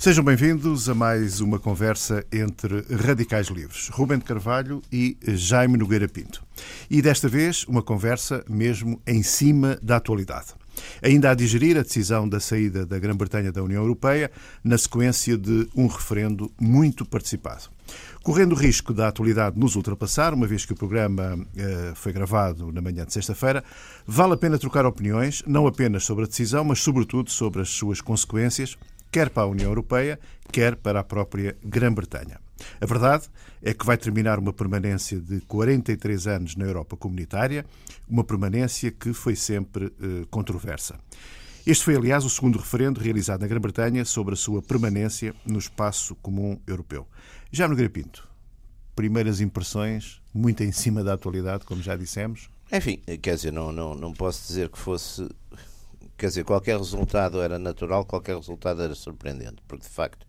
Sejam bem-vindos a mais uma conversa entre radicais livres, Rubem de Carvalho e Jaime Nogueira Pinto. E desta vez uma conversa mesmo em cima da atualidade. Ainda a digerir a decisão da saída da Grã-Bretanha da União Europeia na sequência de um referendo muito participado. Correndo o risco da atualidade nos ultrapassar, uma vez que o programa eh, foi gravado na manhã de sexta-feira, vale a pena trocar opiniões, não apenas sobre a decisão, mas sobretudo sobre as suas consequências quer para a União Europeia, quer para a própria Grã-Bretanha. A verdade é que vai terminar uma permanência de 43 anos na Europa comunitária, uma permanência que foi sempre eh, controversa. Este foi, aliás, o segundo referendo realizado na Grã-Bretanha sobre a sua permanência no espaço comum europeu. Já no Grapinto, primeiras impressões, muito em cima da atualidade, como já dissemos. Enfim, quer dizer, não, não, não posso dizer que fosse quer dizer, qualquer resultado era natural, qualquer resultado era surpreendente, porque de facto,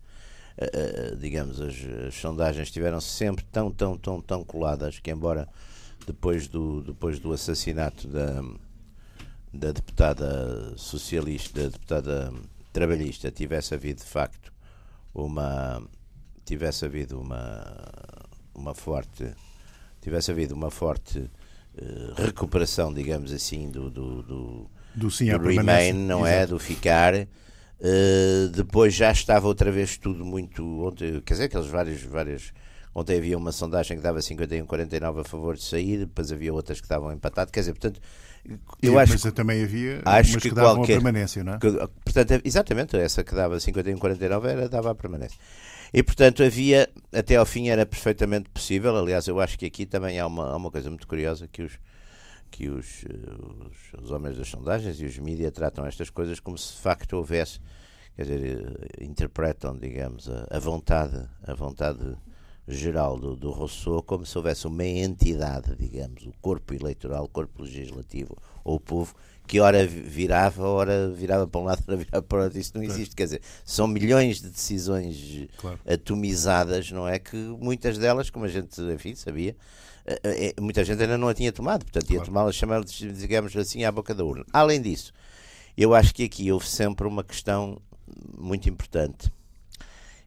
uh, digamos, as, as, sondagens estiveram sempre tão, tão, tão, tão coladas que, embora depois do, depois do assassinato da, da deputada socialista, da deputada trabalhista, tivesse havido de facto uma tivesse havido uma uma forte tivesse havido uma forte uh, recuperação, digamos assim, do, do, do do sim do remain, não é? Exato. é? Do ficar. Uh, depois já estava outra vez tudo muito. Ontem, quer dizer, aqueles vários. vários ontem havia uma sondagem que dava 51-49 a favor de sair, depois havia outras que estavam empatadas. Quer dizer, portanto. Eu acho mas que, também havia acho que, que davam qualquer, a permanência, não é? Que, portanto, exatamente, essa que dava 51-49 era, dava a permanência. E, portanto, havia, até ao fim era perfeitamente possível. Aliás, eu acho que aqui também há uma, há uma coisa muito curiosa que os, que os, eh, os, os, homens das sondagens e os mídias tratam estas coisas como se de facto houvesse, quer dizer, eh, interpretam, digamos, a, a vontade, a vontade geral do, do Rousseau como se houvesse uma entidade, digamos, o corpo eleitoral, o corpo legislativo ou o povo que ora virava, ora virava para um lado, ora virava para o outro. Isso não existe. Quer dizer, são milhões de decisões claro. atomizadas, não é? Que muitas delas, como a gente, enfim, sabia, muita gente ainda não a tinha tomado, portanto claro. ia tomá-la, chamar digamos assim, à boca da urna. Além disso, eu acho que aqui houve sempre uma questão muito importante.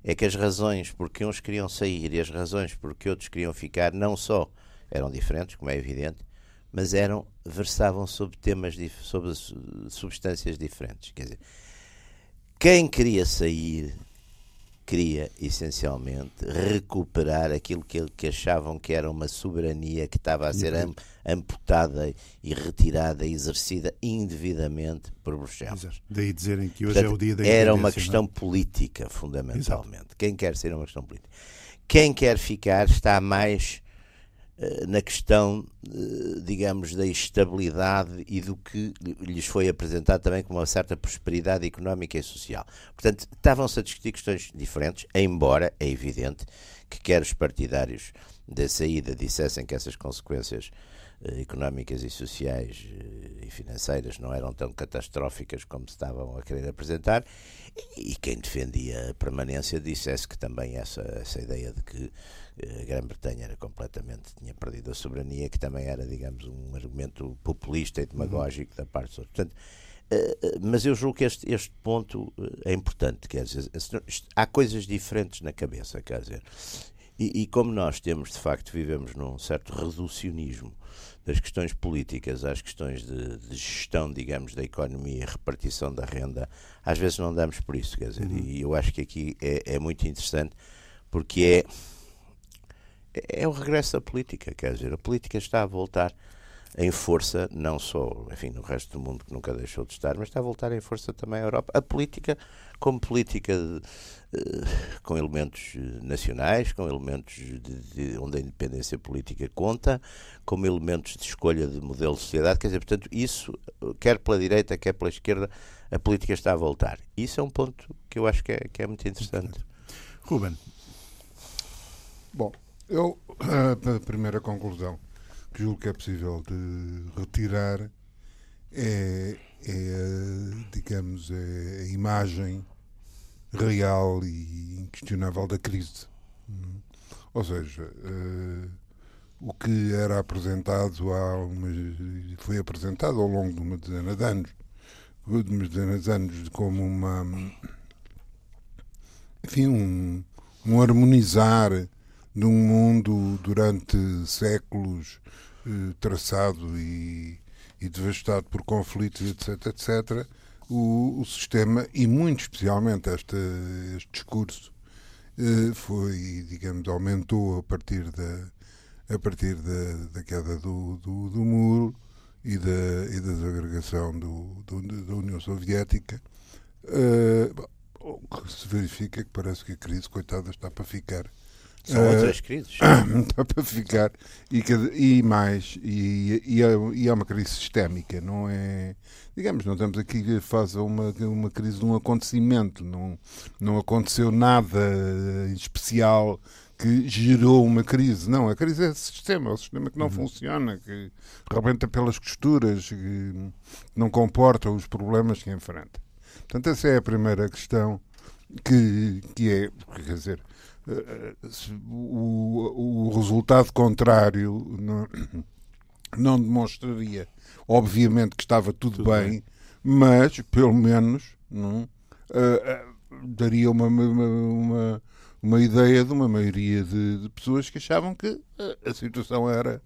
É que as razões porque uns queriam sair e as razões porque outros queriam ficar não só eram diferentes, como é evidente, mas eram versavam sobre temas sobre substâncias diferentes. Quer dizer, quem queria sair queria essencialmente recuperar aquilo que, que achavam que era uma soberania que estava a ser am, amputada e retirada, exercida indevidamente por Bruxelas. Exato. Daí dizerem que hoje Portanto, é o dia da Era uma questão não? política, fundamentalmente. Exato. Quem quer ser uma questão política. Quem quer ficar está mais na questão, eh, digamos, da estabilidade e do que lhes foi apresentado também como uma certa prosperidade económica e social. Portanto, estavam-se a discutir questões diferentes, embora é evidente que quer os partidários da saída dissessem que essas consequências eh, económicas e sociais e financeiras não eram tão catastróficas como se estavam a querer apresentar, e quem defendia a permanência dissesse que também essa, essa ideia de que a Grã-Bretanha era completamente, tinha perdido a soberania, que também era, digamos, um argumento populista e demagógico uhum. da parte dos outros. Portanto, uh, mas eu julgo que este, este ponto eh, é importante, quer dizer, há coisas diferentes na cabeça, quer dizer, e, e, como nós temos, de facto, vivemos num certo reducionismo das questões políticas às questões de, de, gestão, digamos, da economia e repartição da renda, às vezes não damos por isso, quer dizer, uhum. e eu acho que aqui é, é muito interessante porque é é o regresso da política, quer dizer, a política está a voltar em força, não só, enfim, no resto do mundo que nunca deixou de estar, mas está a voltar em força também à Europa. A política como política de, uh, com elementos nacionais, com elementos de, de, onde a independência política conta, como elementos de escolha de modelo de sociedade, quer dizer, portanto, isso, quer pela direita, quer pela esquerda, a política está a voltar. Isso é um ponto que eu acho que é, que é muito interessante. Ruben. Bom, eu, a primeira conclusão que julgo que é possível de retirar é, é digamos, é a imagem real e inquestionável da crise. Ou seja, uh, o que era apresentado há umas, foi apresentado ao longo de uma dezena de anos, de uma dezena de anos como uma enfim, um, um harmonizar de um mundo durante séculos eh, traçado e, e, devastado por conflitos, etc., etc., o, o, sistema, e muito especialmente este, discurso, eh, foi, digamos, aumentou a partir da, a partir da, da queda do, do, do muro e da, e da desagregação do, da União Soviética. Uh, o que se verifica é que parece que a crise, coitada, está para ficar. São uh, outras crises. Está para ficar. E, e mais, e, e, é, e, é, uma crise sistémica, não é. Digamos, não estamos aqui a fazer uma, uma crise de um acontecimento, não, não aconteceu nada especial que gerou uma crise. Não, a crise é o sistema, é o sistema que não uhum. funciona, que rebenta pelas costuras, que não comporta os problemas que enfrenta. Portanto, essa é a primeira questão que, que é, quer dizer, eh, o, o resultado contrário não, não demonstraria, obviamente, que estava tudo, tudo bem, bem, mas, pelo menos, não, uh, daria uma, uma, uma uma ideia de uma maioria de, de pessoas que achavam que a, a situação era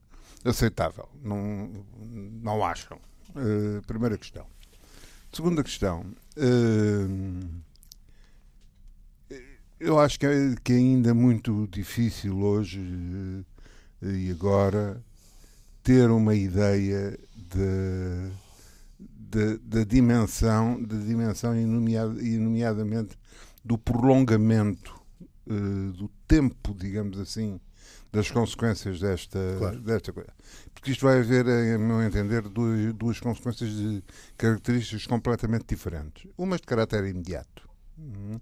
aceitável. Não, não acham. Uh, primeira questão. Segunda questão. Uh, eu acho que é, que é ainda muito difícil hoje uh, e agora ter uma ideia da dimensão, da dimensão e, nomeadamente do prolongamento uh, do tempo, digamos assim, das consequências desta, claro. desta coisa. Porque isto vai haver, em meu entender, duas, duas consequências de características completamente diferentes. Umas de caráter imediato. Uhum.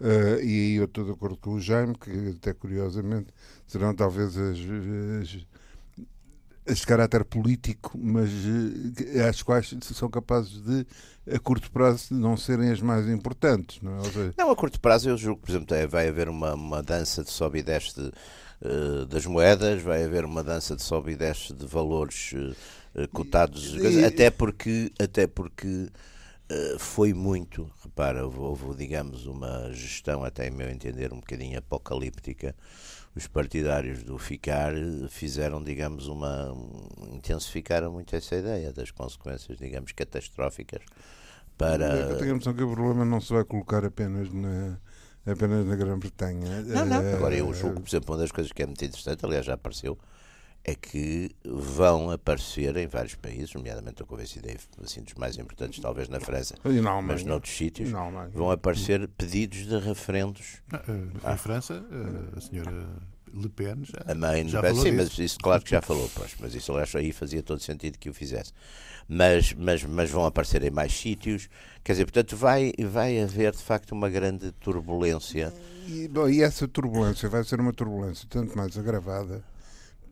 Uh, e eu estou de acordo com o Jaime, que até curiosamente serão talvez as, as de caráter político, mas uh, as quais são capazes de, a curto prazo, não serem as mais importantes. Não, é? seja... não a curto prazo eu julgo, por exemplo, é, vai haver uma, uma dança de sobe e desce de, uh, das moedas, vai haver uma dança de sobe e desce de valores uh, cotados, e... até porque, até porque foi muito, repara, houve, digamos, uma gestão, até em meu entender, um bocadinho apocalíptica os partidários do ficar fizeram, digamos, uma. intensificaram muito essa ideia das consequências, digamos, catastróficas para. Eu tenho a noção que o problema não se vai colocar apenas na. Apenas na Grã-Bretanha. Não, não. Eh, Agora, eu julgo, por exemplo, uma das coisas que é muito interessante, aliás, já apareceu, é que vão aparecer em vários países, nomeadamente eu convencido assim, dos mais importantes, talvez na França, não, mas, noutros sítios, não, mas... vão aparecer pedidos de referendos. Ah, eh, ah. Em França, eh, a senhora Le Pen já, a mãe, já falou Sim, mas isso claro que já falou, pois, mas isso aliás aí fazia todo sentido que o fizesse. Mas, mas, mas vão aparecer em mais sítios, quer dizer, portanto vai, vai haver de facto uma grande turbulência. E, bom, e essa turbulência vai ser uma turbulência tanto mais agravada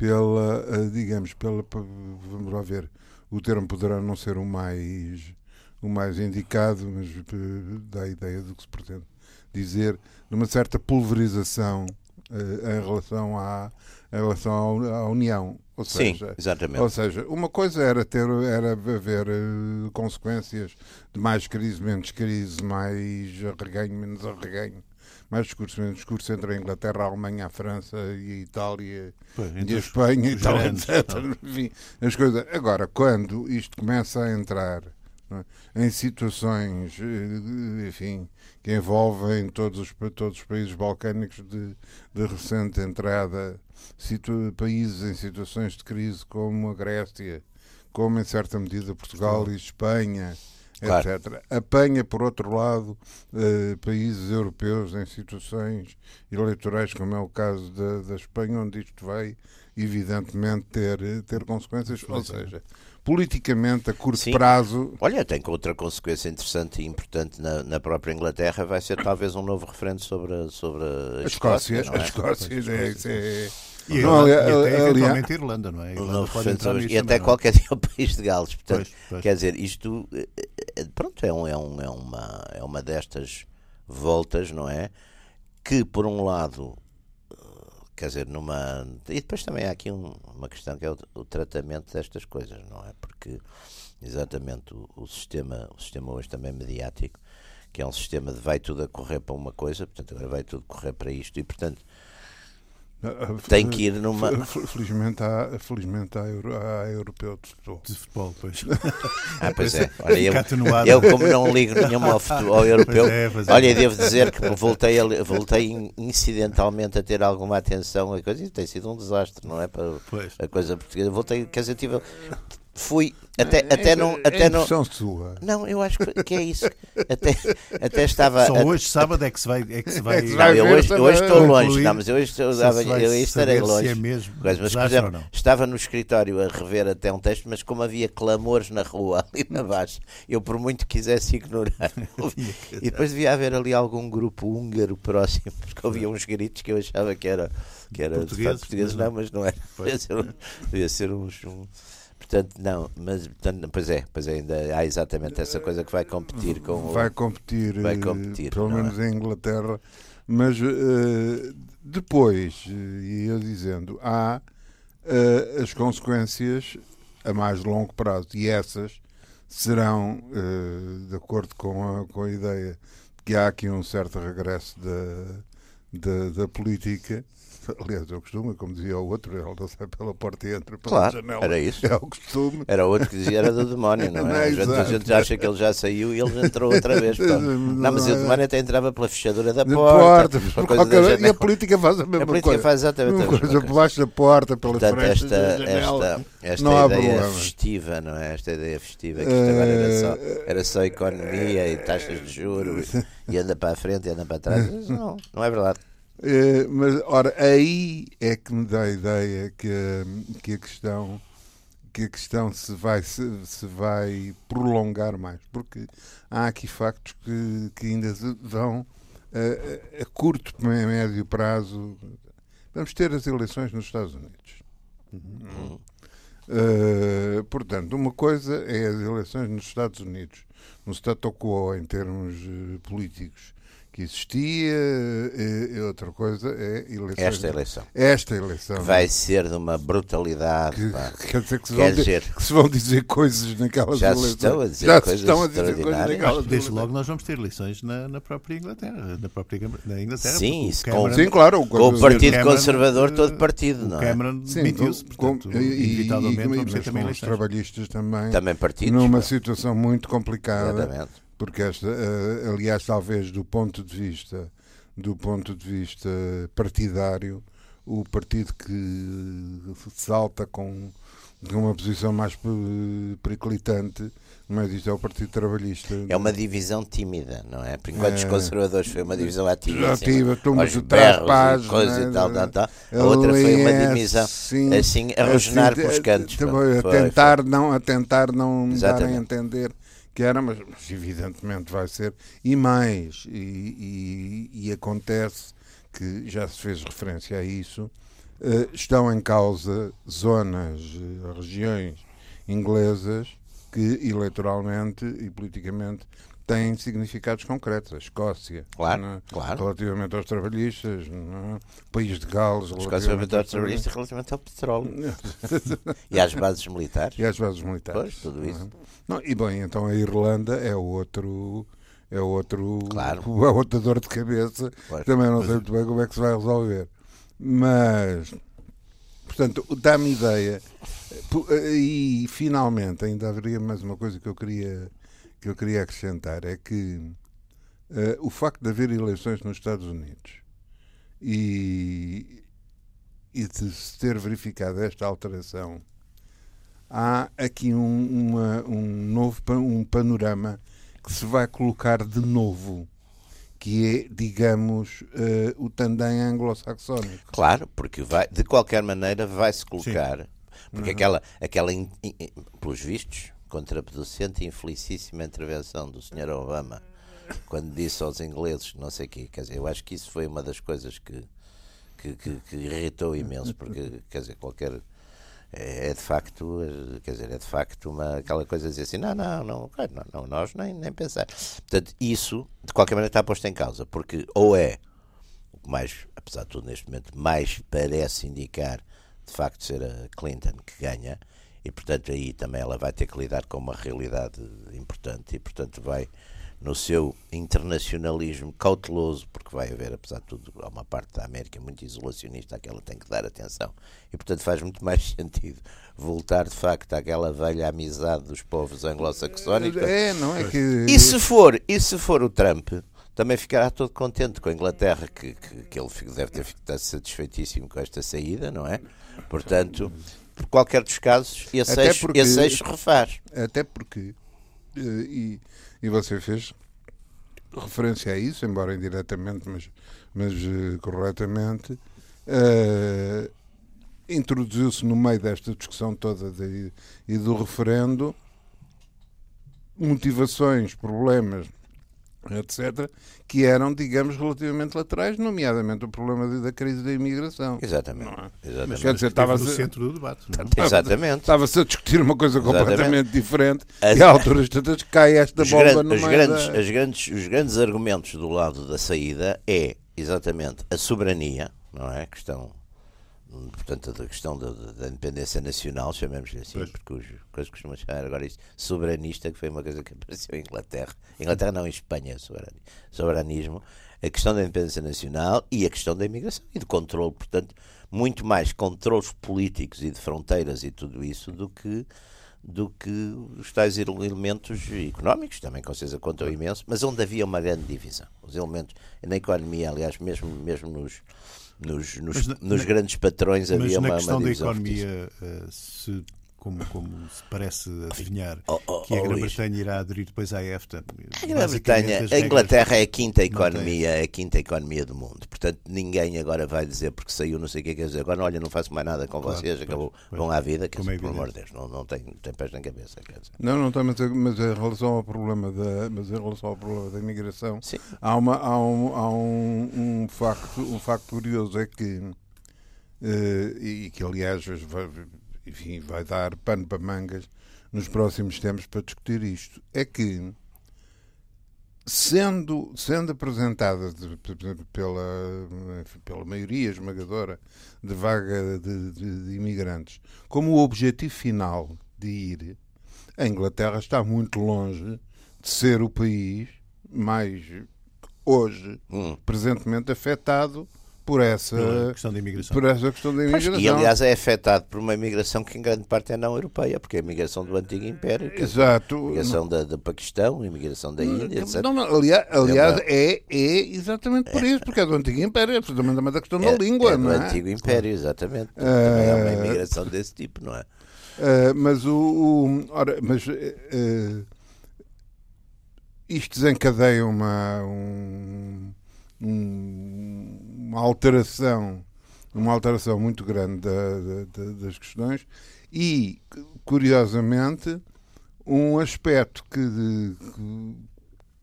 pela, eh, digamos, pela, vamos lá ver, o termo poderá não ser o mais, o mais indicado, mas eh, dá a ideia do que se pretende dizer, numa certa pulverização uh, em relação à, em relação à, União. Ou seja, Sim, exatamente. Ou seja, uma coisa era ter era haver consequências de mais crise, menos crise, mais arreganho, menos arreganho mais discurso, menos entre a Inglaterra, a Alemanha, a França e a Itália pois, e a Espanha e tal, etc. Enfim, as coisas. Agora, quando isto começa a entrar é, em situações, eh, enfim, que envolvem todos os, todos os países balcânicos de, de recente entrada, situ, países em situações de crise como a Grécia, como em certa medida Portugal e Espanha, claro. etc. Apanha, por outro lado, eh, países europeus em situações eleitorais, como é o caso da, da Espanha, onde isto vai, evidentemente, ter, ter consequências. Ou seja, politicamente, a curto Sim. prazo. Olha, tem outra consequência interessante e importante na, na própria Inglaterra, vai ser talvez um novo referendo sobre a, sobre a, a Escócia. Escócia, é? a Escócia, é, é, e, não, e até eventualmente Irlanda, não é? Irlanda e até não. qualquer dia o país de Gales. Portanto, pois, pois. quer dizer, isto pronto, é, um, é, um, é, uma, é uma destas voltas, não é? Que por um lado quer dizer, numa. E depois também há aqui um, uma questão que é o, o, tratamento destas coisas, não é? Porque exatamente o, o, sistema, o sistema hoje também mediático, que é um sistema de vai tudo a correr para uma coisa, portanto agora vai tudo correr para isto e portanto tem que ir numa. Felizmente há, felizmente há, euro, há europeu de futebol. De futebol, pois. Ah, pois é. Olha, eu, eu, como não ligo nenhuma ao, futebol, ao europeu, é, é. olha, devo dizer que voltei, a, voltei incidentalmente a ter alguma atenção a coisa e tem sido um desastre, não é? Para pois. a coisa portuguesa. Voltei, quer dizer, tive, fui. Até, é, até não até é não sua. não eu acho que é isso. Até até estava só hoje sábado é que se vai é que se vai, é que se vai não, eu hoje, hoje estou longe não, mas eu hoje estou, eu estarei longe. é mesmo, mas, mas por exemplo estava no escritório a rever até um texto mas como havia clamores na rua ali na baixa eu por muito quisesse ignorar e depois devia haver ali algum grupo húngaro próximo porque havia uns gritos que eu achava que era que era português, português não. Mas não era. Devia ser, devia ser uns um, Portanto, não, mas portanto, pois é, pois é, ainda há exatamente essa coisa que vai competir com vai competir, vai competir pelo menos é? em Inglaterra, mas uh, depois, e eu dizendo, há uh, as consequências a mais longo prazo. E essas serão, uh, de acordo com a, com a ideia de que há aqui um certo regresso da, da, da política, Aliás, é o costume, como dizia o outro, ele não sai pela porta e entra pela claro, janela. Era isso. É o costume. Era o outro que dizia era do demónio, não é? Às vezes a gente acha que ele já saiu e ele entrou outra vez. Pá. Não, mas o demónio até entrava pela fechadura da porta. porta qualquer... E a política faz a mesma coisa. A política coisa. faz exatamente a mesma coisa. Por baixo da porta, pela Portanto, esta, esta, esta não ideia problema. festiva, não é? Esta ideia festiva que isto agora era só, era só economia e taxas de juros e anda para a frente e anda para trás. Não, não é verdade. Uh, mas, ora, aí é que me dá a ideia que, que a questão que a questão se vai, se, se vai prolongar mais, porque há aqui factos que, que ainda vão a, a curto, médio prazo. Vamos ter as eleições nos Estados Unidos. Uhum. Uh, portanto, uma coisa é as eleições nos Estados Unidos, no status quo em termos políticos, que existia, e, e outra coisa é eleições, esta eleição. Esta eleição. Que vai ser de uma brutalidade. Que, quer dizer que se, quer dizer, que se vão dizer coisas naquelas já eleições. Estão a dizer já coisas estão a dizer coisas naquelas Desde logo nós vamos ter eleições na, na própria Inglaterra. Na própria na Inglaterra sim, isso Cameron, com, sim, claro. Com o Partido Cameron, Conservador todo partido, não é? Cameron demitiu-se, portanto, com, e, inevitavelmente e, vamos ter também eleições. os trabalhistas também, também partidos, numa situação muito complicada. Exatamente. Porque esta, eh, aliás, talvez do ponto de vista do ponto de vista partidário, o partido que salta com uma posição mais periclitante, mas isto é o Partido Trabalhista. É uma divisão tímida, não é? Porque enquanto é, os conservadores foi uma divisão ativa, ativa assim, aos berros e coisa né, e tal, tal, tal. A outra foi uma divisão sim, assim, a rogenar assim, pelos cantos. A, a tentar foi. não, a tentar não darem a entender que era, mas, mas, evidentemente vai ser, e mais, e, e, e, acontece que já se fez referência a isso, uh, estão em causa zonas, uh, regiões inglesas que eleitoralmente e politicamente têm significados concretos. A Escócia, claro, é? claro. relativamente aos trabalhistas, é? o país de Gales, relativamente aos trabalhistas, relativamente ao petróleo e às bases militares. E às bases militares. Pois, tudo isso. Não, e bem, então a Irlanda é outro é outro claro. é outra dor de cabeça. Também não sei muito bem como é que se vai resolver. Mas portanto, dá-me ideia e finalmente ainda haveria mais uma coisa que eu queria que eu queria acrescentar é que uh, o facto de haver eleições nos Estados Unidos e, e de se ter verificado esta alteração há aqui um, uma, um novo um panorama que se vai colocar de novo que é, digamos, uh, o tandem anglo-saxónico. Claro, porque vai, de qualquer maneira vai-se colocar, Sim. porque uhum. aquela, aquela in, in, pelos vistos, contraproducente e infelicíssima intervenção do Sr. Obama, quando disse aos ingleses não sei o quê, quer dizer, eu acho que isso foi uma das coisas que, que, que, que irritou imenso, porque, quer dizer, qualquer é, é de facto, quer dizer, é de facto uma, aquela coisa de dizer assim, não, não, não, não, não nós nem, nem pensar. Portanto, isso, de qualquer maneira, está posto em causa, porque ou é, o que mais, apesar de tudo neste momento, mais parece indicar, de facto, ser a Clinton que ganha, e portanto aí também ela vai ter que lidar com uma realidade importante, e portanto vai no seu internacionalismo cauteloso, porque vai haver, apesar de tudo, há uma parte da América muito isolacionista a que ela tem que dar atenção. E, portanto, faz muito mais sentido voltar, de facto, àquela velha amizade dos povos anglo-saxónicos. É, não é que... E se for, e se for o Trump, também ficará todo contente com a Inglaterra, que, que, que ele deve ter ficado satisfeitíssimo com esta saída, não é? Portanto, por qualquer dos casos, esse Até eixo, porque- esse eixo refaz. Até porque, eh, e, e você fez referência a isso, embora indiretamente, mas, mas eh, corretamente, eh, introduziu-se no meio desta discussão toda de- e do referendo motivações, problemas, etc., que eram, digamos, relativamente laterais, nomeadamente o problema de- da crise da imigração. Exatamente. É? exatamente. Quer dizer, estava no a- centro do debate. não é? Exatamente. Estava-se a discutir uma coisa Exatamente. completamente diferente As- e a alturas tantas cai esta Os, bomba gran- no os meio grandes, da... as grandes, os grandes argumentos do lado da saída é exatamente a soberania, não é? A questão, portanto, a questão da, da independência nacional, chamemos-lhe assim, Pois. porque os coisas costumam chamar agora isso soberanista, que foi uma coisa que apareceu em Inglaterra. Inglaterra não, em Espanha, soberani- soberanismo. A questão da independência nacional e a questão da imigração e do controle, portanto, muito mais controles políticos e de fronteiras e tudo isso do que do que os tais elementos económicos, também com certeza contam imenso, mas onde havia uma grande divisão. Os elementos na economia, aliás, mesmo, mesmo nos, nos, nos, Mas na- nos na- grandes patrões Mas havia na uma, questão uma da economia, eh, se, como, como se parece adivinhar, Oh, oh, que a oh. Grã-Bretanha irá aderir depois à EFTA. A Grã-Bretanha, a Inglaterra é a quinta economia, é a quinta economia do mundo. Portanto, ninguém agora vai dizer porque saiu não sei o que quer dizer. Agora, olha, não faço mais nada com Claro, vocês, pois, acabou, pois. vão à vida, quer Como é dizer, pelo amor de. Deus, não, não, tem, tem pés nem cabeça. Quer dizer. Não, não está, mas, mas em relação ao problema da, mas em relação ao problema da imigração, Sim. há, uma, há, um, há um, um facto, um facto curioso é que eh, e que aliás vai, enfim, vai dar pano para mangas nos próximos tempos para discutir isto, é que sendo, sendo apresentada de- por exemplo, pela, pela maioria esmagadora de vaga de, de- de imigrantes como o objetivo final de ir, a Inglaterra está muito longe de ser o país mais hoje, Hum. presentemente afetado por essa, Pela questão da imigração. por essa questão da Pois, imigração. E aliás é afetado por uma imigração que em grande parte é não europeia, porque é a imigração do antigo império, é a Exato. imigração da, do Paquistão, a imigração da Índia, etc. Não, não, aliás, aliás uma- é, é exatamente por isso, porque é do Antigo Império, é absolutamente da questão da língua, é do não é? antigo império, exatamente. Também é uma Eh, imigração desse tipo, não é? Uh, mas o, o- ora, mas uh, isto desencadeia uma um- um- uma alteração uma alteração muito grande da- da- da- das questões e curiosamente um aspecto que, que-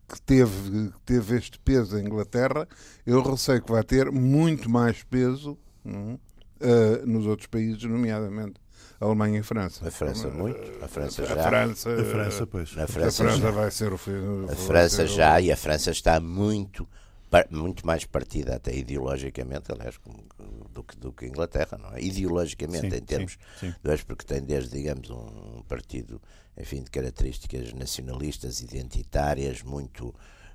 que teve que teve este peso em Inglaterra eu receio que vai ter muito mais peso não é? Uh, nos outros países nomeadamente Alemanha e França A França muito, a França já. a França, A França, pois. A França, França já. vai ser o fim. A França já, e a França está muito, muito mais partida até ideologicamente, aliás, do que, do que a Inglaterra, não é? Ideologicamente, Sim, em termos sim, porque tem desde, digamos, um partido, enfim, de características nacionalistas, identitárias, muito,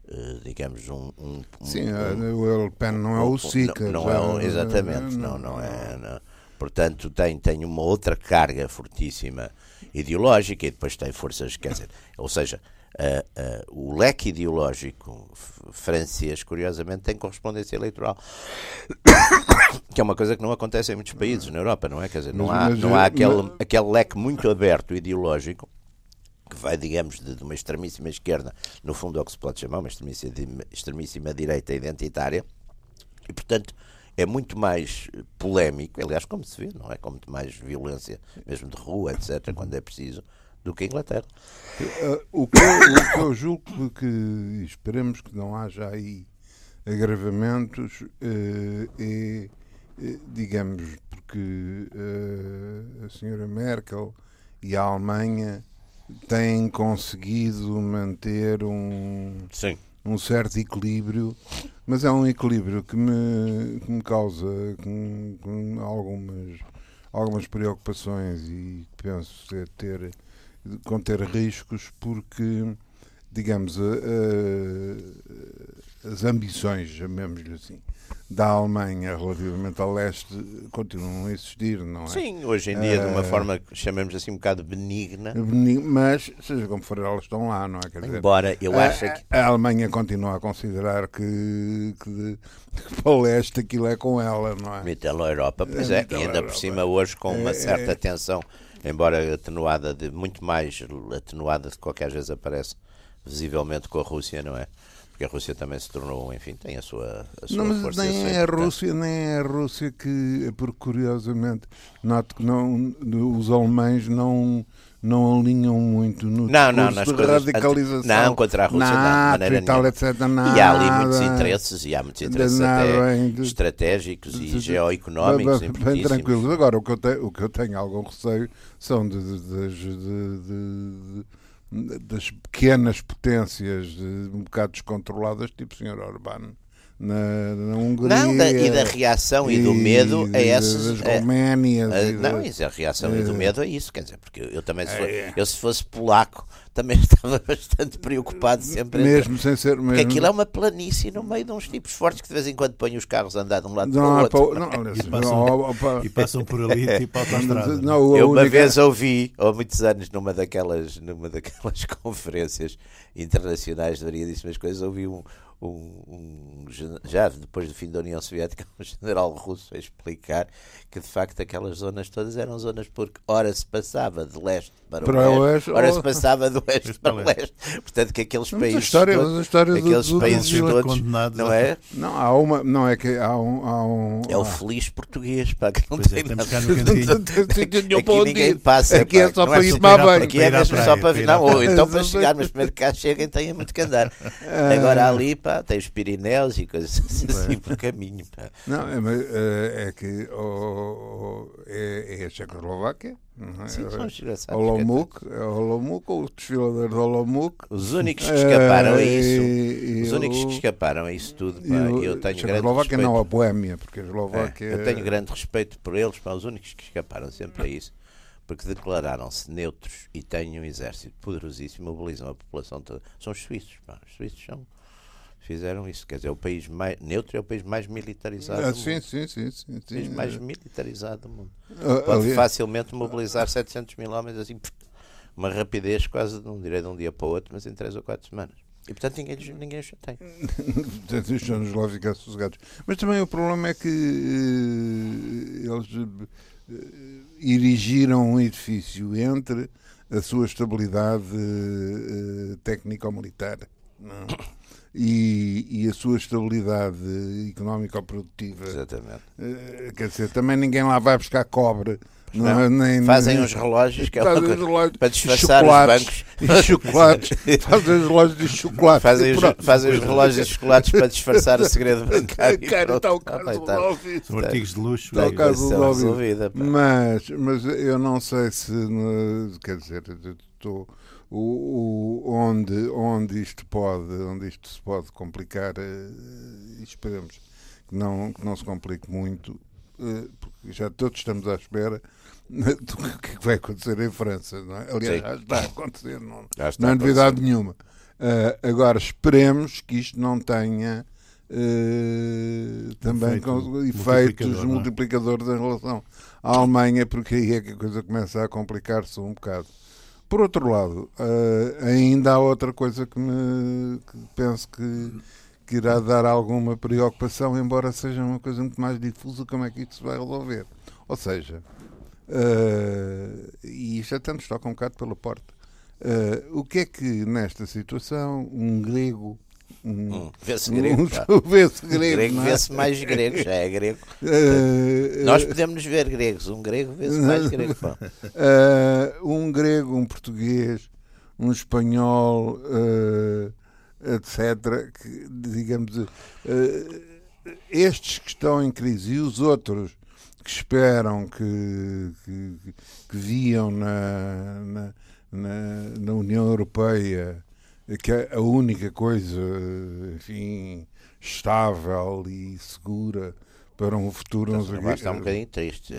eh, digamos, um... um- Sim, um- o Le Pen não é o Sica. não, não é o- exatamente, não, não é. não. Portanto, tem, tem uma outra carga fortíssima ideológica e depois tem forças, quer dizer, ou seja, ah, ah, o leque ideológico francês, curiosamente, tem correspondência eleitoral. Que é uma coisa que não acontece em muitos países na Europa, não é? Quer dizer, não há, não há aquele, aquele leque muito aberto ideológico que vai, digamos, de, de uma extremíssima esquerda, no fundo é o que se pode chamar uma extremíssima, extremíssima direita identitária, e portanto é muito mais polémico, aliás, como se vê, não é? Com muito mais violência, mesmo de rua, etc., quando é preciso, do que a Inglaterra. Uh, o, que eu, o que eu julgo que, esperemos que não haja aí agravamentos uh, é, eh, digamos, porque a senhora Merkel e a Alemanha têm conseguido manter um, Sim. um certo equilíbrio, mas é um equilíbrio que me, que me causa com, com algumas, algumas preocupações e penso ter, conter riscos, porque digamos, as ambições, chamemos-lhe assim, da Alemanha relativamente ao leste continuam a existir, não é? Sim, hoje em dia, de uma uh, forma, chamemos assim, um bocado benigna. Mas, seja como for, elas estão lá, não é? Quer dizer, Embora eu a, acho que. A Alemanha continua a considerar que, que, que para o leste aquilo é com ela, não é? Mittel Europa, pois é, é e ainda por cima hoje com uma é, certa é, tensão, embora atenuada, de, muito mais atenuada de qualquer vez aparece visivelmente com a Rússia, não é? porque a Rússia também se tornou, enfim, tem a sua, a sua não, mas força. Nem é a Rússia, nem é a Rússia que, porque curiosamente, noto que não, os alemães não não alinham muito no não, não, nas de coisas, radicalização. Não, contra a Rússia, não, de maneira tal, etc, nada, E há ali muitos interesses, e há muitos interesses até de, estratégicos de, e geoeconómicos bem, tranquilos. Agora, o que, eu tenho, o que eu tenho algum receio são de das pequenas potências um bocado descontroladas, tipo o Sr. Orbán na, na Hungria. Não, da, e da reação e, e do medo a essas. Das Roménias. A, a, não, isso, a reação é, e do medo a isso. Quer dizer, porque eu, eu também, se, for, é, eu se fosse polaco, também estava bastante preocupado sempre. Mesmo entre, sem ser. Mesmo. Porque aquilo é uma planície no meio de uns tipos fortes que de vez em quando põem os carros a andar de um lado não, para o outro. Não, não, e, passam, e, passam, por ali tipo autostrada. Não, eu única... uma vez ouvi, há muitos anos, numa daquelas, numa daquelas conferências internacionais de variedíssimas coisas, ouvi um um, um, já depois do fim da União Soviética, um general russo a explicar que de facto aquelas zonas todas eram zonas porque ora se passava de leste para, para o oeste, ora se passava do oeste para o leste. Portanto, que aqueles não, países. História, todos, história aqueles do, países do, do, todos, não é? Não, há uma, não é que há um. Há um é o feliz português, para que não pois é, tem é, nada. Aqui ninguém passa. Aqui é só para ir tomar banho. Aqui é mesmo só para vir. Não, ou então para chegar, mas primeiro que cá cheguem têm muito que andar. Agora ali, pá, tem os Pirineus e coisas assim por caminho. Pá. Não, é, é que é, é a Checoslováquia é? Sim, são os Olomouc, é Olomouc, os desfiladores de Olomouc. Os únicos que escaparam a isso. E, os únicos que escaparam a isso tudo. Pá, e eu tenho grande respeito. não, a Boémia, porque a Eslováquia. É, eu tenho grande respeito por eles, para os únicos que escaparam sempre a isso. Porque declararam-se neutros e têm um exército poderosíssimo, mobilizam a população toda. São os suíços, pá. Os suíços são fizeram isso. Quer dizer, é o país mais neutro é o país mais militarizado ah, do sim, mundo. Sim, sim, sim. O país mais militarizado do mundo. Ah, Pode ali... facilmente mobilizar 700 mil homens assim, uma rapidez quase, não direi de um dia para o outro, mas em 3 ou 4 semanas. E portanto ninguém, ninguém os tem. portanto, deixam-nos lá ficar sossegados. Mas também o problema é que uh, eles uh, erigiram um edifício entre a sua estabilidade técnico-militar. Não? E, e a sua estabilidade económica ou produtiva. Exatamente. Uh, quer dizer, também ninguém lá vai buscar cobre. Não, não, nem, fazem nem, uns relógios que é uma coisa, relógios, para disfarçar os bancos. E chocolates. fazem os relógios de chocolate. Fazem os, fazem os relógios de chocolates para disfarçar o segredo bancário. Cara, está o caso ah, tá. São artigos de luxo. Está o caso resolvida. Mas, mas eu não sei se. Quer dizer, estou o, o, onde, onde isto pode, onde isto se pode complicar, uh, esperamos que não, que não se complique muito, uh, porque já todos estamos à espera do que vai acontecer em França, não é? Aliás, Sim. já está a acontecer, não, não é novidade nenhuma. Uh, agora esperemos que isto não tenha uh, também Efeito, com efeitos multiplicador, multiplicadores em relação à Alemanha, porque aí é que a coisa começa a complicar-se um bocado. Por outro lado, uh, ainda há outra coisa que, me, que penso que, que, irá dar alguma preocupação, embora seja uma coisa muito mais difusa, como é que isto se vai resolver. Ou seja, uh, e isto até nos toca um bocado pela porta, uh, o que é que nesta situação um grego Hum, vê-se grego. Um, vê-se grego. grego é? vê-se mais grego, já é grego. Uh, Nós podemos nos ver gregos. Um grego vê-se mais grego. Uh, um grego, um português, um espanhol, uh, etc. Que, digamos, estes que estão em crise e os outros que esperam que, que, que viam na, na, na, na União Europeia que é a única coisa, enfim, estável e segura para um futuro. Então, não está um bocadinho triste.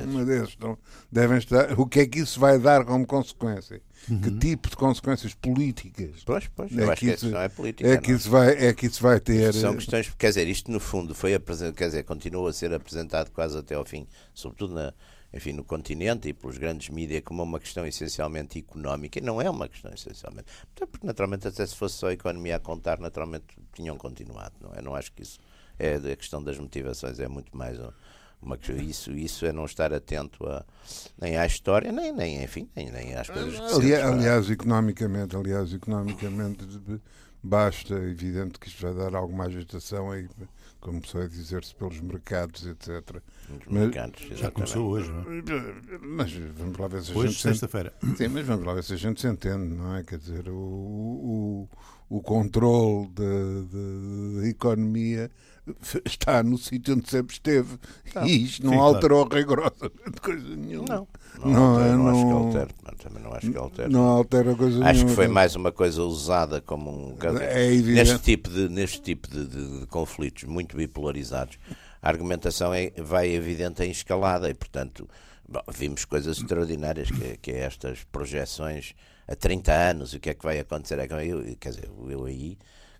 Estão, devem estar. O que é que isso vai dar como consequência? Uhum. Que tipo de consequências políticas? Pois, pois, é eu acho que, isso, não é política. É que, isso vai, é que isso vai ter. São questões, quer dizer, isto no fundo foi apresentado, quer dizer, continuou a ser apresentado quase até ao fim, sobretudo na, enfim, no continente e pelos grandes mídias como uma questão essencialmente económica, e não é uma questão essencialmente. Porque, naturalmente, até se fosse só a economia a contar, naturalmente tinham continuado, não é? Não acho que isso é a questão das motivações, é muito mais uma, isso, isso é não estar atento a, nem à história, nem, nem, enfim, nem, nem às coisas que aliás, aliás, economicamente, aliás, economicamente basta, é evidente que isto vai dar alguma agitação aí, começou a dizer-se pelos mercados, etc. Mas, mercados, já começou hoje, não é? Mas vamos lá ver se a hoje, gente. sexta-feira. Sim, mas vamos lá ver se a gente se entende, não é? Quer dizer, o, o, o controle da economia está no sítio onde sempre esteve tá. e isto não Sim, alterou claro. rigorosamente coisa nenhuma. Não. Não, não, altera, não, não acho que altere. Também não acho que altere. Não altera coisa Acho nenhuma. que foi mais uma coisa usada como um. É neste tipo, de, neste tipo de, de, de conflitos muito bipolarizados, a argumentação é, vai evidente em escalada e, portanto, bom, vimos coisas extraordinárias que, que é estas projeções a 30 anos, o que é que vai acontecer? Eu, quer dizer, eu aí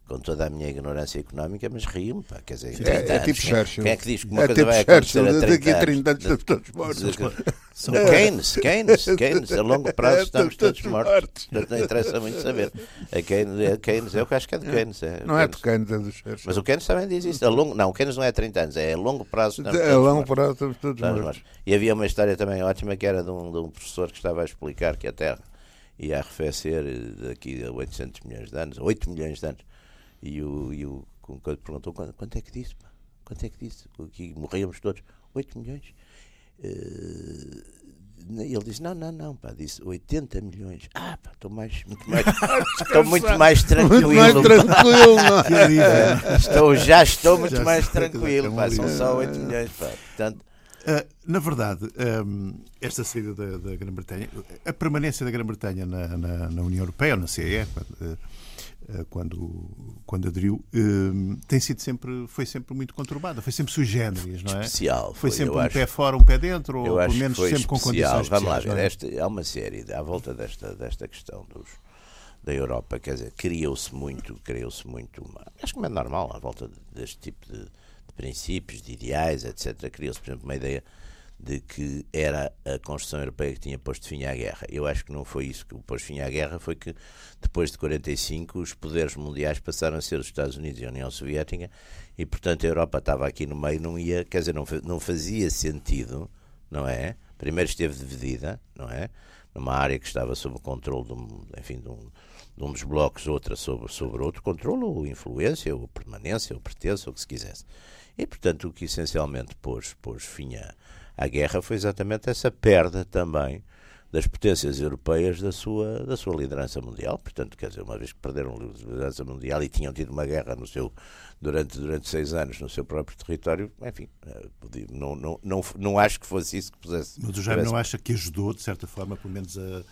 com toda a minha ignorância económica, mas rio-me, pá, quer dizer, é, é, tipo Churchill. Quem é que diz que uma é coisa tipo vai acontecer Churchill, a 30 daqui a 30 anos estamos todos mortos. São Keynes, Keynes, Keynes, a longo prazo estamos todos mortos. Portanto, não interessa muito saber. A Keynes, a Keynes, eu acho que é de Keynes. É, não é de Keynes, é do Churchill. Mas o Keynes também diz isso. A longo, não, o Keynes não é 30 anos, é a longo prazo estamos A longo prazo estamos todos mortos. mortos. E havia uma história também ótima que era de um, de um professor que estava a explicar que a Terra ia arrefecer daqui a 800 milhões de anos, 8 milhões de anos e o, e o quando perguntou quanto, quanto é que disse, pá? quanto é que disse? Aqui morríamos todos, 8 milhões. Uh, ele disse: Não, não, não, pá, disse 80 milhões. Ah, pá, estou mais, muito mais, estou muito mais tranquilo. Muito mais tranquilo, não. estou, já estou muito já mais tranquilo, pá, são só 8 milhões, pá. Portanto, na verdade, esta saída da, da Grã-Bretanha, a permanência da Grã-Bretanha na, na, na, União Europeia, ou na CE, eh, quando, quando aderiu, tem sido sempre, foi sempre muito conturbada, foi sempre sui generis, não é? Especial. Foi, foi sempre um acho, pé fora, um pé dentro, ou pelo menos sempre especial. com condições Vamos lá ver, é? esta, há uma série, à volta desta, desta questão dos, da Europa, quer dizer, criou-se muito, criou-se muito, uma, acho que não é normal, à volta deste tipo de princípios, de ideais, etc., criou-se, por exemplo, uma ideia de que era a construção europeia que tinha posto fim à guerra. Eu acho que não foi isso que pôs fim à guerra, foi que depois de 45 os poderes mundiais passaram a ser os Estados Unidos e a União Soviética e, portanto, a Europa estava aqui no meio, não ia, quer dizer, não, não fazia sentido, não é? Primeiro esteve dividida, não é? Numa área que estava sob o controle de um, enfim, de um, de um dos blocos, outra sobre, sobre outro controle, ou influência, ou permanência, ou pertença, ou o que se quisesse. E, portanto, o que essencialmente pôs, pôs fim a à guerra foi exatamente essa perda também das potências europeias da sua, da sua liderança mundial. Portanto, quer dizer, uma vez que perderam a liderança mundial e tinham tido uma guerra no seu, durante, durante seis anos no seu próprio território, enfim, eh, não, não, não, não acho que fosse isso que pusesse. Mas o Jaime não acha que ajudou, de certa forma, pelo menos a.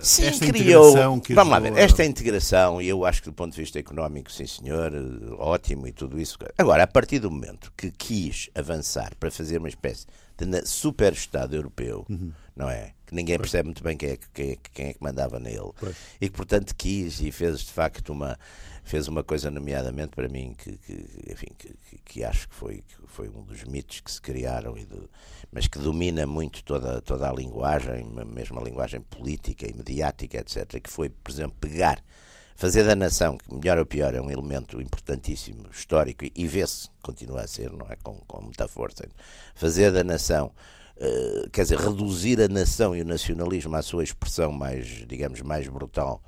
Sim, esta criou. Que vamos lá ver, esta integração, e eu acho que do ponto de vista económico, sim senhor, ótimo e tudo isso. Agora, a partir do momento que quis avançar para fazer uma espécie de super-Estado europeu, uhum. não é? Que ninguém pois. percebe muito bem quem é, quem, é, quem é que mandava nele. Pois. E que, portanto, quis e fez de facto uma. Fez uma coisa, nomeadamente para mim, que, que enfim, que, que, acho que foi, que foi um dos mitos que se criaram, e do, mas que domina muito toda, toda a linguagem, mesmo a linguagem política e mediática, etc. Que foi, por exemplo, pegar fazer da nação, que melhor ou pior é um elemento importantíssimo, histórico, e vê-se, continua a ser, não é? Com, com muita força. Fazer da nação, uh, quer dizer, reduzir a nação e o nacionalismo à sua expressão mais, digamos, mais brutal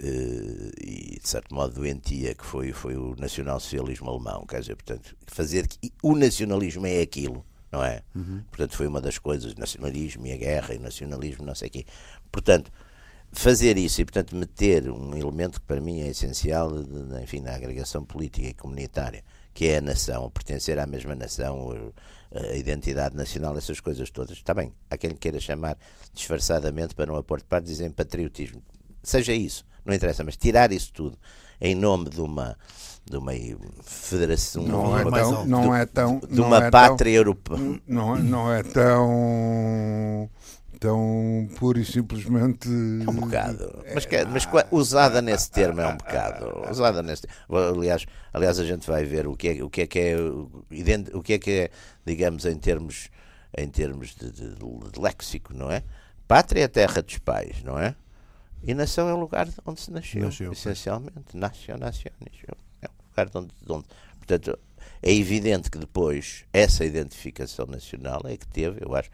e, de certo modo, doentia, que foi, foi o nacionalsocialismo alemão. Quer dizer, portanto, fazer que o nacionalismo é aquilo. Não é? Uhum. Portanto, foi uma das coisas, nacionalismo e a guerra e o nacionalismo, não sei o quê. Portanto, fazer isso e, portanto, meter um elemento que para mim é essencial, de, enfim, na agregação política e comunitária, que é a nação, pertencer à mesma nação, a identidade nacional, essas coisas todas. Está bem, há quem queira chamar disfarçadamente, para não de parte, dizem patriotismo. Seja isso, não interessa, mas tirar isso tudo em nome de uma de uma federação não, é, tão, não é tão de uma pátria europeia não, não é tão tão pura e simplesmente. É um bocado. Mas, que, mas usada nesse termo é um bocado. Usada nesse aliás, aliás, a gente vai ver o que é, o que é, que é, o que é, que é digamos, em termos, em termos de, de, de léxico, não é? Pátria é terra dos pais, não é? E nação é o lugar onde se nasceu, nasceu essencialmente. Nasceu, naciones. É o lugar onde, onde. Portanto, é evidente que depois essa identificação nacional é que teve, eu acho,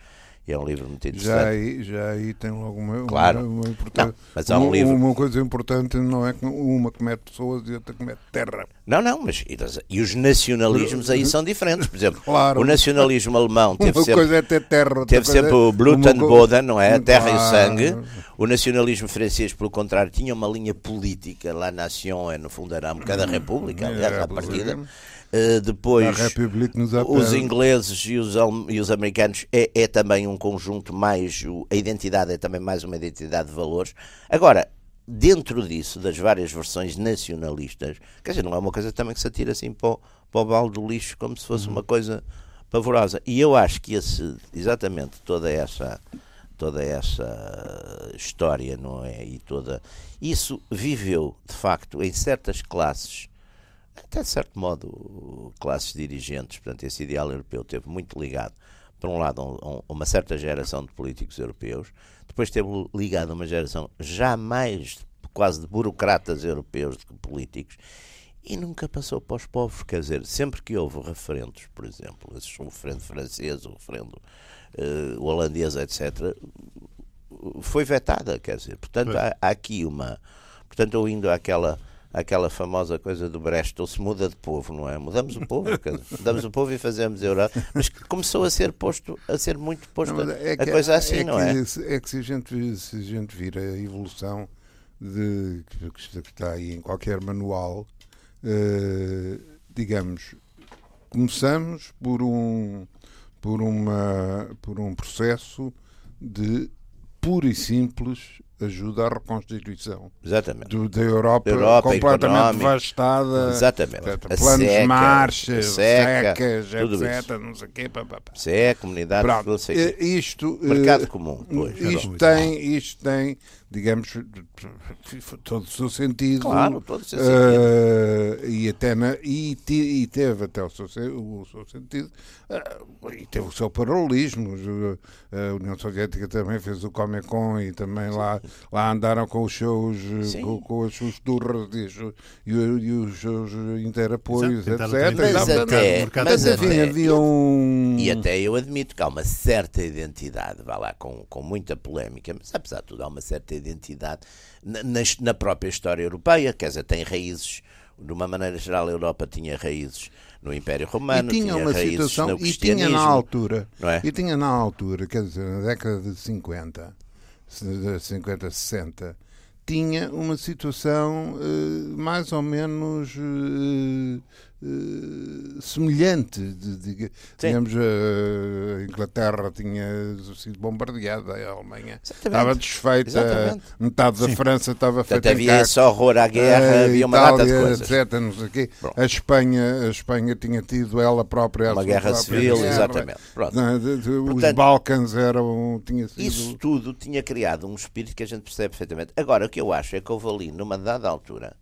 e é um livro muito interessante. Já aí, já aí tem logo uma, claro. uma, uma importante. Não, mas há um uma, livro... uma coisa importante não é que uma que mete pessoas e outra que mete terra. Não, não, mas e os nacionalismos aí são diferentes. Por exemplo, claro. o nacionalismo alemão teve uma sempre, coisa é ter terra, teve sempre o Blut and Boden, não é? A terra claro. e o sangue. O nacionalismo francês, pelo contrário, tinha uma linha política. La Nation é, no fundo, era um bocado a República, aliás, à partida. Uh, depois, os ingleses e os, e os americanos é, é, também um conjunto mais. A identidade é também mais uma identidade de valores. Agora, dentro disso, das várias versões nacionalistas, quer dizer, não é uma coisa também que se atira assim para o, para o balde do lixo como se fosse uhum. uma coisa pavorosa. E eu acho que esse, exatamente toda essa toda essa história, não é? E toda isso viveu de facto em certas classes até de certo modo, classes dirigentes, portanto, esse ideal europeu teve muito ligado, por um lado, a uma certa geração de políticos europeus, depois teve ligado a uma geração já mais quase de burocratas europeus do que políticos, e nunca passou para os povos. Quer dizer, sempre que houve referendos, por exemplo, o referendo francês, o referendo uh, holandês, etc., foi vetada, quer dizer. Portanto, há, há, aqui uma. Portanto, eu indo àquela aquela famosa coisa do Brecht, ou se muda de povo, não é? Mudamos o povo, mudamos o povo e fazemos Europa, mas começou a ser posto, a ser muito posto não, é a coisa assim, é não é? é? É que se a gente, se a gente vir a evolução de, que está aí em qualquer manual, uh, digamos, começamos por um, por, uma, por um processo de pura e simples ajuda à reconstituição Exatamente. Do, da Europa, Europa completamente devastada. Exatamente. Planos seca, de marcha, seca, secas, etc. Não sei quê, pá, pá, pá. Seca, comunidade, Pronto, isto, Mercado uh, comum. Pois. Isto, tem, isto tem, digamos, todo o seu sentido. Claro, todo o seu sentido. Uh, e, até na, e, e, teve até o seu, o seu sentido. Uh, e teve o seu paralelismo. A União Soviética também fez o Comecon e também lá lá andaram com os seus, com, com, as suas turras e, e, e os seus interapoios, etc. Mas até, mas enfim, havia um... E até eu admito que há uma certa identidade, vá lá, com, com muita polémica, mas apesar de tudo há uma certa identidade na, na própria história europeia, quer dizer, tem raízes, de uma maneira geral a Europa tinha raízes no Império Romano, e tinha, tinha uma situação, e tinha na altura, é? e tinha na altura, quer dizer, na década de 50, 50, 60, tinha uma situação uh, mais ou menos uh, uh, semelhante. De, de, digamos, a Inglaterra tinha sido bombardeada, a Alemanha Exatamente. estava desfeita, Exatamente. metade da Sim. França estava feita. havia esse horror à guerra, havia uma Itália, data de coisas. Etc, não sei quê. A, Espanha, a Espanha tinha tido ela própria uma guerra civil, guerra. exatamente. Pronto. Os Balcãs eram. Tinha sido... Isso tudo tinha criado um espírito que a gente percebe perfeitamente. Agora, o que eu acho é que houve ali, numa dada altura,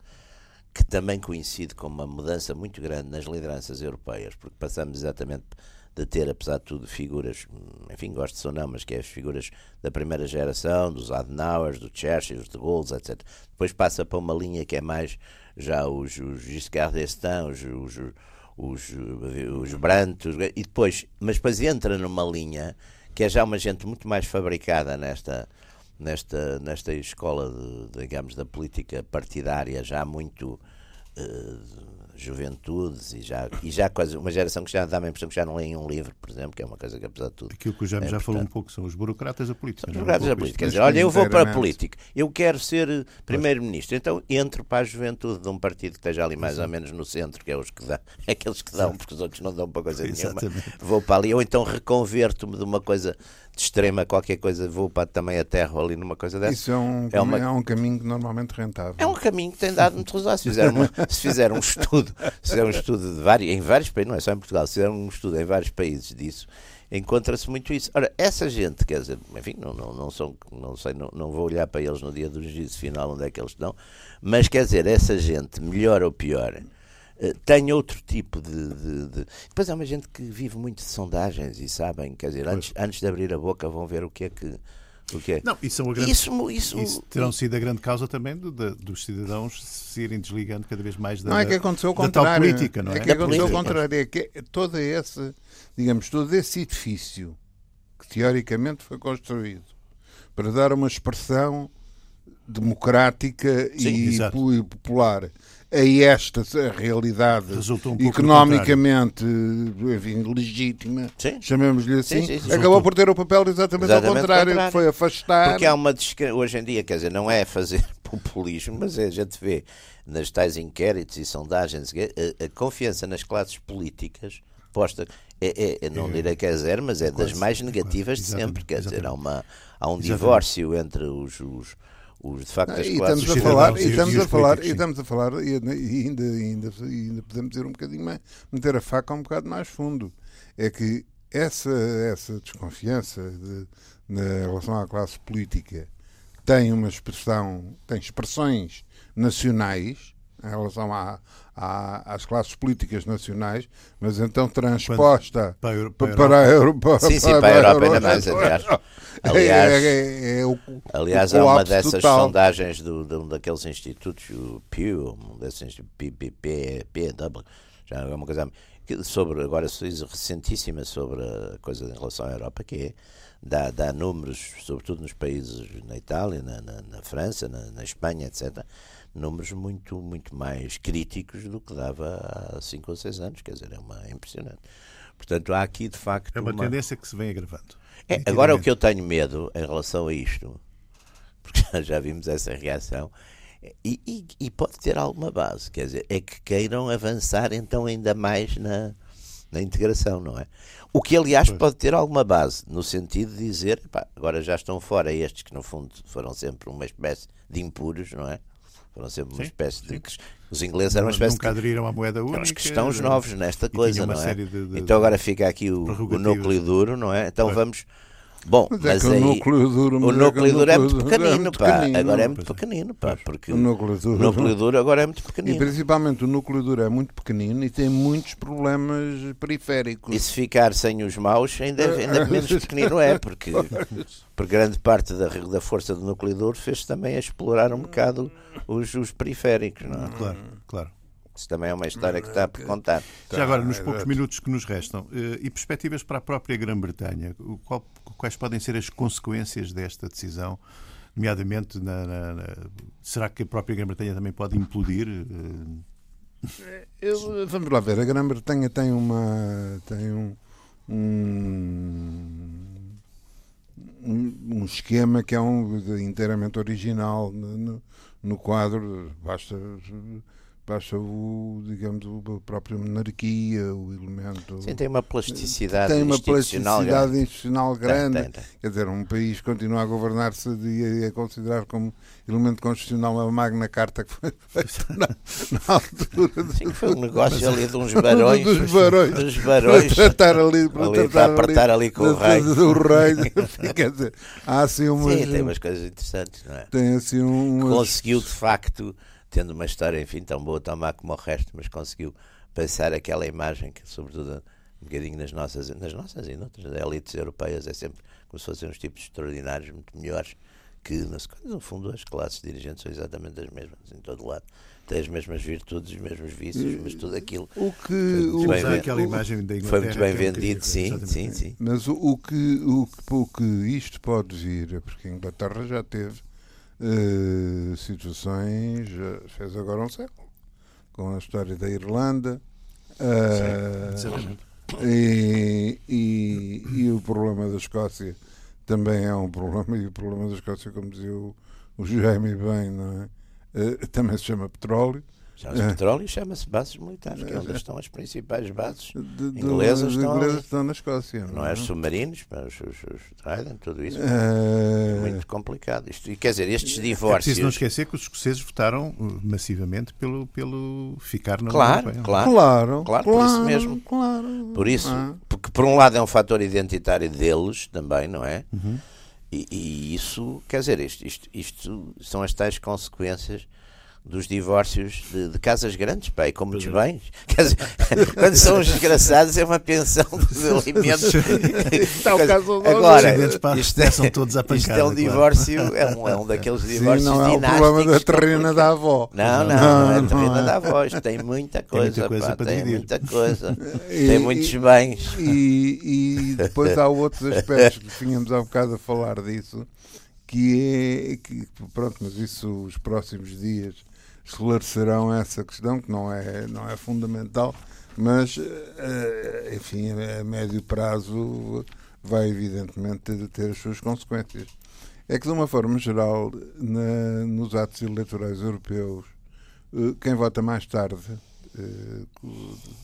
que também coincide com uma mudança muito grande nas lideranças europeias, porque passamos exatamente de ter, apesar de tudo, figuras, enfim, gosto ou não, mas que é as figuras da primeira geração, dos Adenauers, do Churchill, dos de Gaulle, etc. Depois passa para uma linha que é mais já os, os Giscard d'Estaing, os, os, os, os Brandt, e depois, mas depois entra numa linha que é já uma gente muito mais fabricada nesta nesta, nesta escola, de, digamos, da política partidária já muito juventudes e já, e já quase uma geração que já dá a impressão que já não leem um livro, por exemplo, que é uma coisa que apesar de tudo. Aquilo que o Jaime é, já falou um pouco são os burocratas da política. Os é? burocratas da política. Quer dizer, olha, eu vou para a política, eu quero ser eh, primeiro-ministro, então entro para a juventude de um partido que esteja ali mais ou menos no centro, que é os que é aqueles que dão, porque os outros não dão para coisa nenhuma. Vou para ali, ou então reconverto-me de uma coisa de extrema qualquer coisa, vou para também a terra ali numa coisa dessa. Isso é um, é, uma... é um caminho normalmente rentável. É um caminho que tem dado muito resultado. Se fizer, uma, se fizer um estudo, se fizer um estudo de vários, em vários países, não é só em Portugal, se fizer um estudo em vários países disso, encontra-se muito isso. Ora, essa gente, quer dizer, enfim, não, não, não, são, não sei, não, não vou olhar para eles no dia do juízo final onde é que eles estão, mas quer dizer, essa gente, melhor ou pior, tem outro tipo de, de, de, Depois há uma gente que vive muito de sondagens e sabem, quer dizer, antes, antes de abrir a boca vão ver o que é que. O que é. Não, isso, é grande, isso, isso, isso terão sido a grande causa também do, de, dos cidadãos se irem desligando cada vez mais da, não é que aconteceu o contrário, política, não é? É que aconteceu o contrário, é que todo esse, digamos, todo esse edifício que teoricamente foi construído para dar uma expressão democrática Sim, e, e popular a esta realidade um economicamente enfim, legítima, chamemos-lhe assim, sim, sim, acabou por ter o papel exatamente, exatamente ao contrário, contrário, foi afastar. Porque há uma hoje em dia, quer dizer, não é fazer populismo, mas é, a gente vê nas tais inquéritos e sondagens a, a confiança nas classes políticas posta é, é, não é, direi que é zero, mas é das mais negativas de sempre. Quer dizer, há, uma, há um divórcio entre os, os os, de facto, as e estamos a falar, e estamos a falar, e estamos a falar, e ainda, ainda, ainda podemos ir um bocadinho mais, meter a faca um bocado mais fundo. É que essa, essa desconfiança de, na relação à classe política tem uma expressão, tem expressões nacionais em relação à, à, às classes políticas nacionais, mas então transposta para, para, para, a Europa. Sim, sim, para a Europa ainda mais, aliás. Aliás, é, é, é o, aliás o há uma dessas total. sondagens do, de um daqueles institutos, o Pew, um desses institutos, PW, já é uma coisa sobre, agora recentíssima sobre a coisa em relação à Europa, que é dá, dá números, sobretudo nos países, na Itália, na, na, na França, na, na, Espanha, etc., números muito, muito mais críticos do que dava há 5 ou 6 anos, quer dizer, é, uma, é impressionante. Portanto, há aqui de facto. É uma, uma... tendência que se vem agravando. É, agora, o que eu tenho medo em relação a isto, porque já vimos essa reação, e, e, e, pode ter alguma base, quer dizer, é que queiram avançar então ainda mais na, na integração, não é? O que, aliás, pois. pode ter alguma base, no sentido de dizer, pá, agora já estão fora estes que, no fundo, foram sempre uma espécie de impuros, não é? Foram sempre uma sim, espécie sim. de. Os ingleses eram uma espécie nunca aderiram à moeda única. Os cristãos novos nesta coisa, não é? De, de, então agora fica aqui o, o núcleo duro, não é? Então pois. vamos Bom, mas, é mas aí, o núcleo duro, o núcleo duro é muito pequenino, é muito pá. Pequenino. Agora é muito pequenino, pá, porque o núcleo, duro, o núcleo duro agora é muito pequenino. E principalmente o núcleo duro é muito pequenino e tem muitos problemas periféricos. E se ficar sem os maus, ainda, é, ainda menos pequenino é, porque, porque grande parte da, da força do núcleo duro fez também a explorar um bocado os, os periféricos, não é? Claro, claro. Isso também é uma história que está por contar. Já agora, nos poucos minutos que nos restam, eh, e perspectivas para a própria Grã-Bretanha, quais podem ser as consequências desta decisão? Nomeadamente, na, na, na, será que a própria Grã-Bretanha também pode implodir? Eh, Eu, vamos lá ver, a Grã-Bretanha tem uma. tem um, um, um esquema que é um inteiramente original no, no quadro. Basta basta o, digamos, a própria monarquia, o elemento. Sim, tem uma plasticidade Tem uma plasticidade institucional grande. Tem, tem, tem. Quer dizer, um país continua a governar-se e a considerar como elemento constitucional a Magna Carta que foi feita na, na altura. Sim, foi um negócio ali de uns barões. dos barões. Dos barões. Para tratar ali, para, ali, para apertar ali, ali com o rei. Do rei. Quer dizer, há assim umas. Sim, tem umas coisas interessantes, não é? Tem assim umas... Conseguiu, de facto tendo uma história, enfim, tão boa, tão má como o resto, mas conseguiu passar aquela imagem que, sobretudo, um bocadinho nas nossas, nas nossas e noutras elites europeias, é sempre como se fossem uns tipos extraordinários, muito melhores que, no fundo, as classes dirigentes são exatamente as mesmas, em todo lado. Têm as mesmas virtudes, os mesmos vícios, mas tudo aquilo. O que. O, bem, aquela imagem da foi muito bem é vendido, sim, sim, sim. Mas o, o, que, o, o que isto pode vir, é porque a Inglaterra já teve uh, situações, fez agora um século, com a história da Irlanda. Sim, e, e, e, o problema da Escócia também é um problema, e o problema da Escócia, como dizia o, o Jaime bem, não é? Uh, também se chama petróleo. Chama-se é. petróleo e chama-se bases militares, que é onde estão as principais bases de, de, inglesas. De, estão, inglesas estão na Escócia. Não, não é? Os submarinos, os, os, os Trident, tudo isso. É, é muito complicado. Isto, e quer dizer, estes divórcios. É preciso não esquecer que os escoceses votaram uh, massivamente pelo, pelo ficar na claro, União Claro, claro, claro, por isso mesmo. Claro. Por isso, ah. porque por um lado é um fator identitário deles também, não é? Uhum. E, e, isso, quer dizer, isto, isto, isto são as tais consequências dos divórcios de, de, casas grandes, pai, com muitos é. bens. Quando são os desgraçados é uma pensão dos alimentos. Está o caso Agora, isto é, são todos a pancada, isto é um divórcio, claro. é, um, é um daqueles divórcios Sim, não é o problema da terrena da avó. Não, não, não, é a terrena da avó. Isto tem muita coisa, tem muita coisa, pá, tem muita coisa. E, tem muitos bens. E, e depois há outros aspectos que tínhamos há bocado a falar disso, que é que, pronto, mas isso os próximos dias esclarecerão essa questão, que não é, não é fundamental, mas, eh, enfim, a médio prazo vai evidentemente ter as suas consequências. É que, de uma forma geral, na, nos atos eleitorais europeus, eh, quem vota mais tarde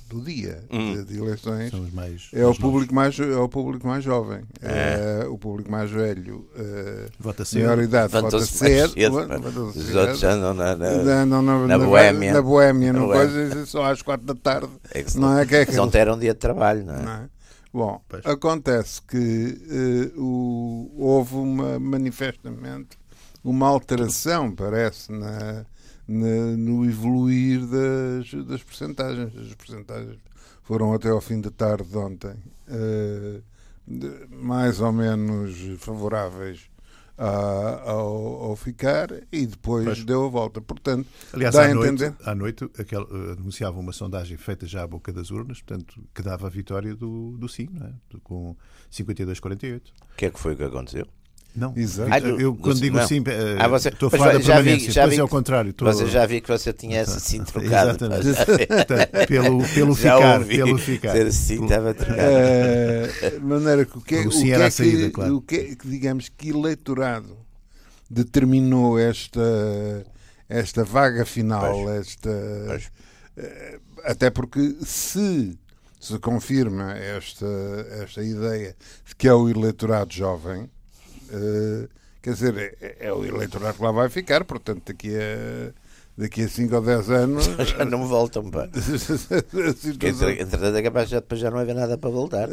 do dia hum. de, eleições mais, é, o público mais, é o público mais jovem. É. é o público mais velho, uh, vota cedo. maior idade, vota cedo. Os outros andam na, na, na, na, na Boémia. Na Boémia, não coisa, só às quatro da tarde. É que não é que é que... Não terão um dia de trabalho, não é? Não é? Bom, pois. acontece que uh, o, houve uma, manifestamente uma alteração, parece, na na, no evoluir das, das percentagens. As percentagens foram até ao fim da tarde de ontem uh, de, mais ou menos favoráveis a, ao, ao, ficar e depois pois. deu a volta. Portanto, Aliás, à noite, à noite aquel, uh, anunciava uma sondagem feita já à boca das urnas, portanto, que dava a vitória do, do sim, é? com 52-48. O que é que foi que aconteceu? Não, Exato. Ah, eu quando digo não. sim, ah, você, estou a falar da permanência, já vi, é ao contrário. Estou... Você já vi que você tinha essa sim trocado. Exatamente. pelo, pelo ficar. Ouvi. Pelo ficar. Dizer sim estava trocado. Uh, maneira que o que, o que é saída, que, claro. o que, é que, digamos, que eleitorado determinou esta, esta vaga final, pois. esta... Pois. Uh, até porque se se confirma esta, esta ideia de que é o eleitorado jovem, Uh, quer dizer, é, é, o eleitorado que lá vai ficar, portanto, daqui a. Daqui a 5 ou 10 anos. já não voltam, pá. situação... Entretanto, é capaz de depois já não haver nada para voltar.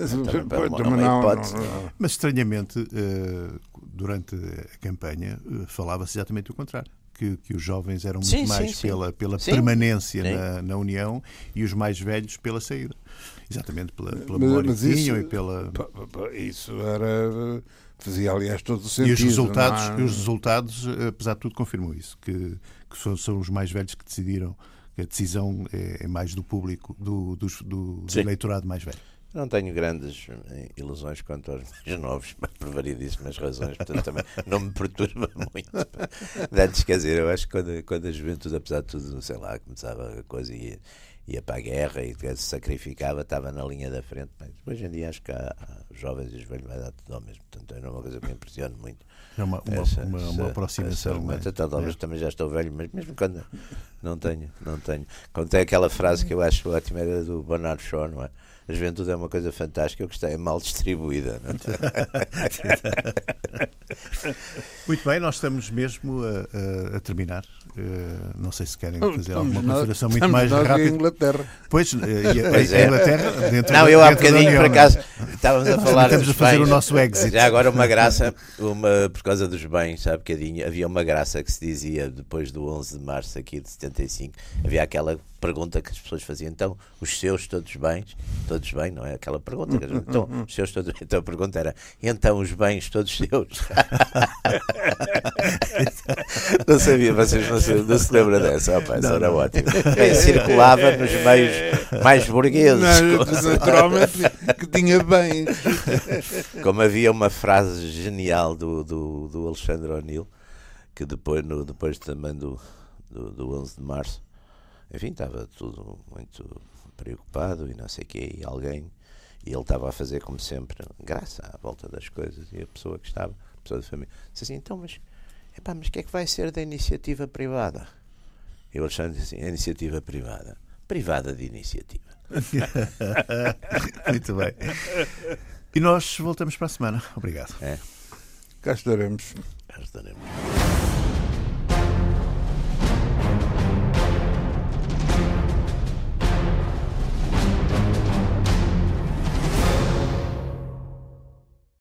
Mas estranhamente, uh, durante a campanha, uh, falava-se exatamente o contrário. Que, que, os jovens eram muito sim, mais sim, pela, pela permanência na, na, União e os mais velhos pela saída. Exatamente pela, pela memória que tinham e pela. Isso era Fazia, aliás, todo o sentido. E os resultados, é? os resultados apesar de tudo, confirmam isso, que, que são, são, os mais velhos que decidiram, que a decisão é, é mais do público, do, do, do, do eleitorado mais velho. Não tenho grandes eh, ilusões quanto aos mais novos, por variedíssimas razões, portanto também não me perturba muito. Antes, quer dizer, eu acho que quando, quando a juventude, apesar de tudo, sei lá, começava a coisa e ia para a guerra e se sacrificava, estava na linha da frente. Mas hoje em dia acho que há, há jovens e os velhos vai dar tudo ao mesmo. Portanto, é uma coisa que me impressiona muito. É uma, uma, essa, uma, uma aproximação. Essa, essa, talvez é. também já estou velho, mas mesmo quando não tenho, não tenho. Quando tem aquela frase que eu acho ótima, era do Bernard Shaw, não é? A juventude é uma coisa fantástica, eu gostei, é mal distribuída. É? Muito bem, nós estamos mesmo a, a, a terminar. Uh, não sei se querem fazer estamos alguma consideração muito mais rápida. Inglaterra. Pois, uh, e a, pois é. Inglaterra, dentro Não, eu há bocadinho, por acaso, estávamos a falar. Estamos a fazer bens. o nosso exit. Já agora, uma graça, uma, por causa dos bens, há bocadinho, havia uma graça que se dizia depois do 11 de março aqui de 75. Havia aquela pergunta que as pessoas faziam, então, os seus todos bens, todos bem, não é aquela pergunta, então, os seus todos então a pergunta era, então os bens todos seus? não sabia, vocês não se, não se lembram dessa, oh, isso era ótimo. Bem, circulava nos meios mais burgueses. Não, naturalmente que tinha bem. Como havia uma frase genial do, do, do Alexandre O'Neill, que depois, no, depois também do, do, do 11 de março, enfim, estava tudo muito preocupado e não sei o quê, e alguém, e ele estava a fazer como sempre, graça à volta das coisas, e a pessoa que estava, a pessoa da família, disse assim, então, mas, epá, mas o que é que vai ser da iniciativa privada? E o Alexandre disse assim, a iniciativa privada. Privada de iniciativa. muito bem. E nós voltamos para a semana. Obrigado. É, Cá estaremos. cá estaremos.